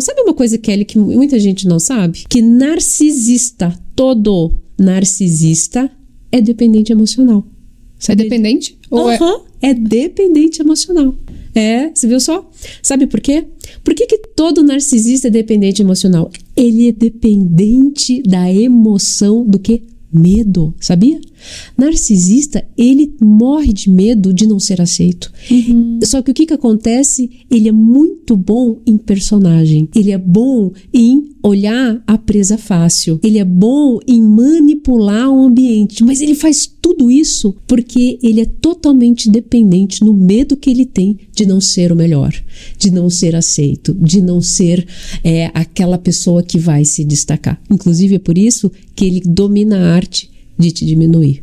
Sabe uma coisa, Kelly, que muita gente não sabe? Que narcisista, todo narcisista, é dependente emocional. É dependente? Ou uhum, é... é dependente emocional. É, você viu só? Sabe por quê? Por que, que todo narcisista é dependente emocional? Ele é dependente da emoção do que? Medo, sabia? Narcisista, ele morre de medo de não ser aceito. Uhum. Só que o que, que acontece? Ele é muito bom em personagem. Ele é bom em olhar a presa fácil. Ele é bom em manipular o ambiente. Mas ele faz tudo isso porque ele é totalmente dependente no medo que ele tem de não ser o melhor, de não ser aceito, de não ser é, aquela pessoa que vai se destacar. Inclusive é por isso que ele domina a arte de te diminuir.